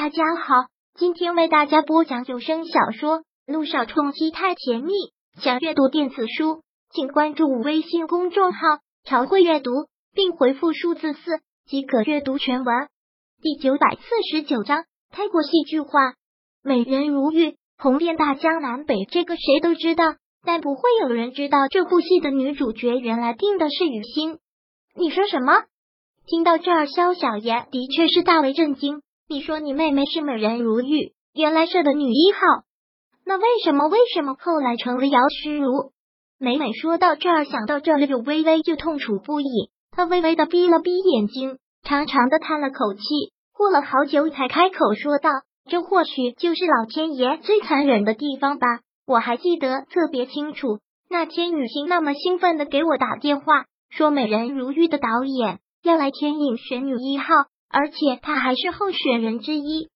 大家好，今天为大家播讲有声小说《路上冲击太甜蜜》。想阅读电子书，请关注微信公众号“朝会阅读”，并回复数字四即可阅读全文。第九百四十九章，太过戏剧化，美人如玉，红遍大江南北，这个谁都知道，但不会有人知道这部戏的女主角原来定的是雨欣。你说什么？听到这儿，萧小言的确是大为震惊。你说你妹妹是美人如玉，原来是的女一号，那为什么为什么后来成了姚诗如？美美说到这儿，想到这里，柳微微就痛楚不已。她微微的闭了闭眼睛，长长的叹了口气，过了好久才开口说道：“这或许就是老天爷最残忍的地方吧。我还记得特别清楚，那天雨欣那么兴奋的给我打电话，说美人如玉的导演要来天影选女一号。”而且他还是候选人之一。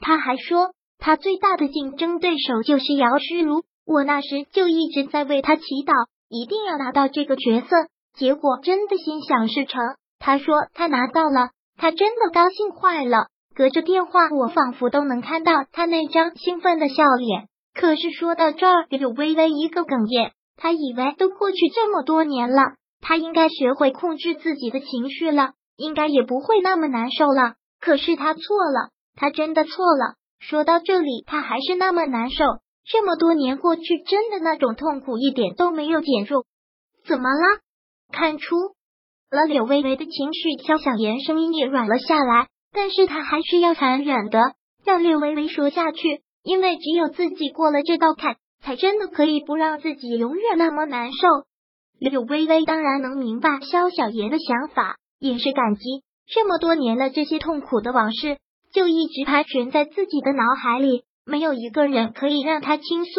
他还说，他最大的竞争对手就是姚诗如。我那时就一直在为他祈祷，一定要拿到这个角色。结果真的心想事成。他说他拿到了，他真的高兴坏了。隔着电话，我仿佛都能看到他那张兴奋的笑脸。可是说到这儿，有微微一个哽咽。他以为都过去这么多年了，他应该学会控制自己的情绪了。应该也不会那么难受了，可是他错了，他真的错了。说到这里，他还是那么难受。这么多年过去，真的那种痛苦一点都没有减弱。怎么了？看出了柳微微的情绪，肖小言声音也软了下来。但是他还是要残忍的让柳微微说下去，因为只有自己过了这道坎，才真的可以不让自己永远那么难受。柳微微当然能明白肖小言的想法。也是感激，这么多年了，这些痛苦的往事就一直盘旋在自己的脑海里，没有一个人可以让他倾诉。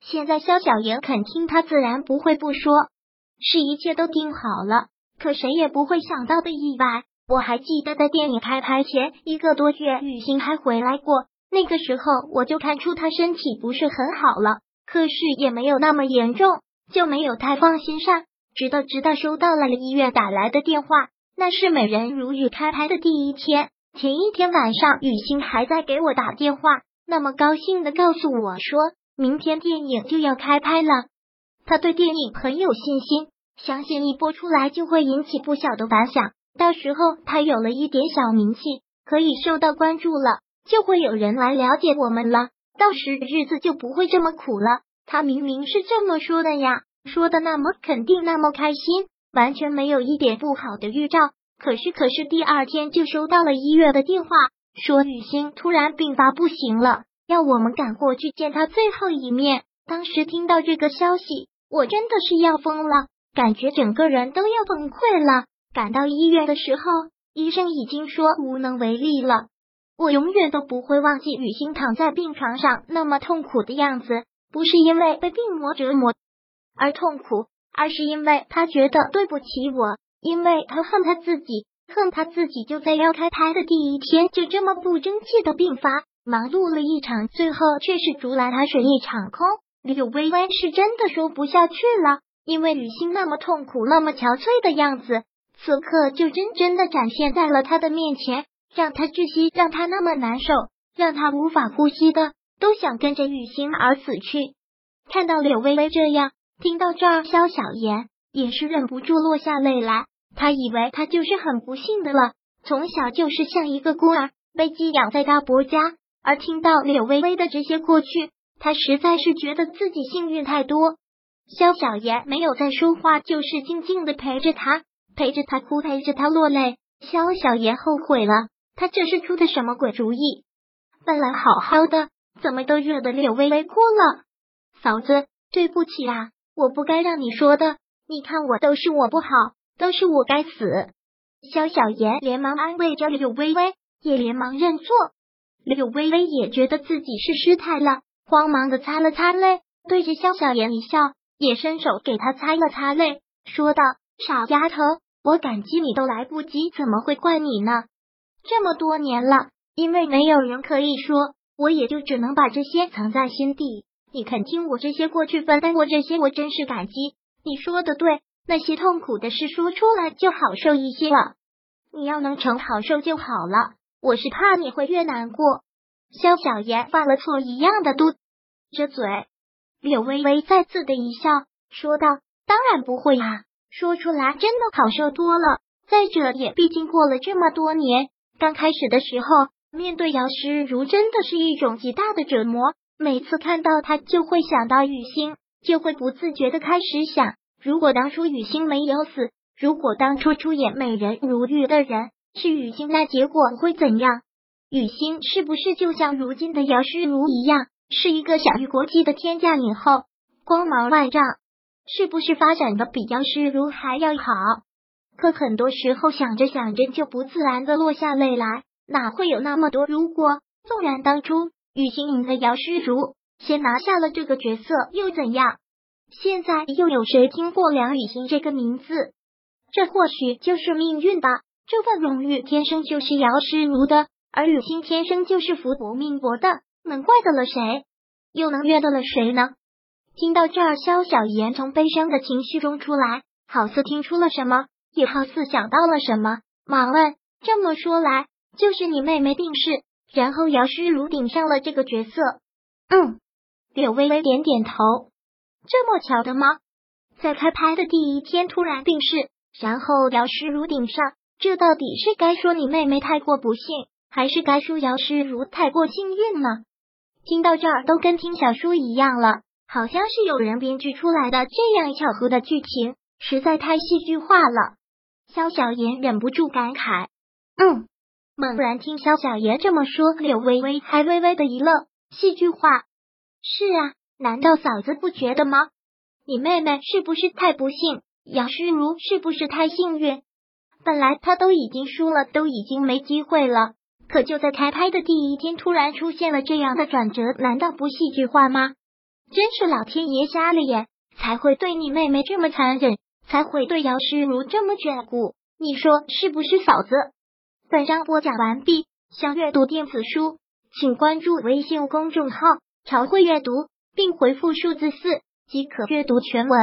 现在萧小言肯听，他自然不会不说，是一切都定好了。可谁也不会想到的意外，我还记得在电影开拍前一个多月，雨欣还回来过，那个时候我就看出他身体不是很好了，可是也没有那么严重，就没有太放心上。直到直到收到了医院打来的电话。那是美人如玉开拍的第一天，前一天晚上，雨欣还在给我打电话，那么高兴的告诉我说，明天电影就要开拍了。他对电影很有信心，相信一播出来就会引起不小的反响。到时候他有了一点小名气，可以受到关注了，就会有人来了解我们了。到时日子就不会这么苦了。他明明是这么说的呀，说的那么肯定，那么开心。完全没有一点不好的预兆，可是可是第二天就收到了医院的电话，说雨欣突然病发不行了，要我们赶过去见他最后一面。当时听到这个消息，我真的是要疯了，感觉整个人都要崩溃了。赶到医院的时候，医生已经说无能为力了。我永远都不会忘记雨欣躺在病床上那么痛苦的样子，不是因为被病魔折磨而痛苦。而是因为他觉得对不起我，因为他恨他自己，恨他自己就在要开拍的第一天就这么不争气的病发，忙碌了一场，最后却是竹篮打水一场空。柳微微是真的说不下去了，因为雨欣那么痛苦、那么憔悴的样子，此刻就真真的展现在了他的面前，让他窒息，让他那么难受，让他无法呼吸的，都想跟着雨欣而死去。看到柳微微这样。听到这儿，萧小言也是忍不住落下泪来。他以为他就是很不幸的了，从小就是像一个孤儿，被寄养在大伯家。而听到柳微微的这些过去，他实在是觉得自己幸运太多。萧小言没有再说话，就是静静的陪着他，陪着他哭，陪着他落泪。萧小言后悔了，他这是出的什么鬼主意？本来好好的，怎么都惹得柳微微哭了？嫂子，对不起啊。我不该让你说的，你看我都是我不好，都是我该死。萧小言连忙安慰着柳微微，也连忙认错。柳微微也觉得自己是失态了，慌忙的擦了擦泪，对着萧小言一笑，也伸手给他擦了擦泪，说道：“傻丫头，我感激你都来不及，怎么会怪你呢？这么多年了，因为没有人可以说，我也就只能把这些藏在心底。”你肯听我这些过去分担过这些，我真是感激。你说的对，那些痛苦的事说出来就好受一些了。你要能成好受就好了。我是怕你会越难过。肖小言犯了错一样的嘟着嘴。柳微微再次的一笑，说道：“当然不会啊，说出来真的好受多了。再者也毕竟过了这么多年，刚开始的时候面对姚诗如真的是一种极大的折磨。每次看到他，就会想到雨欣，就会不自觉的开始想：如果当初雨欣没有死，如果当初出演美人如玉的人是雨欣，那结果会怎样？雨欣是不是就像如今的姚诗如一样？”是一个享誉国际的天价影后，光芒万丈，是不是发展的比姚诗如还要好？可很多时候想着想着就不自然的落下泪来，哪会有那么多如果？纵然当初雨欣赢了姚诗如，先拿下了这个角色又怎样？现在又有谁听过梁雨欣这个名字？这或许就是命运吧。这份荣誉天生就是姚诗如的，而雨欣天生就是福薄命薄的。能怪得了谁？又能怨得了谁呢？听到这儿，萧小言从悲伤的情绪中出来，好似听出了什么，也好似想到了什么，忙问：“这么说来，就是你妹妹病逝，然后姚诗如顶上了这个角色？”嗯，柳微微点点头。这么巧的吗？在开拍的第一天突然病逝，然后姚诗如顶上，这到底是该说你妹妹太过不幸，还是该说姚诗如太过幸运呢？听到这儿，都跟听小说一样了，好像是有人编剧出来的。这样巧合的剧情，实在太戏剧化了。萧小言忍不住感慨：“嗯。”猛然听萧小爷这么说，柳微微还微微的一愣：“戏剧化？是啊，难道嫂子不觉得吗？你妹妹是不是太不幸？杨诗如是不是太幸运？本来她都已经输了，都已经没机会了。”可就在开拍的第一天，突然出现了这样的转折，难道不戏剧化吗？真是老天爷瞎了眼，才会对你妹妹这么残忍，才会对姚诗如这么眷顾。你说是不是，嫂子？本章播讲完毕。想阅读电子书，请关注微信公众号“朝会阅读”，并回复数字四即可阅读全文。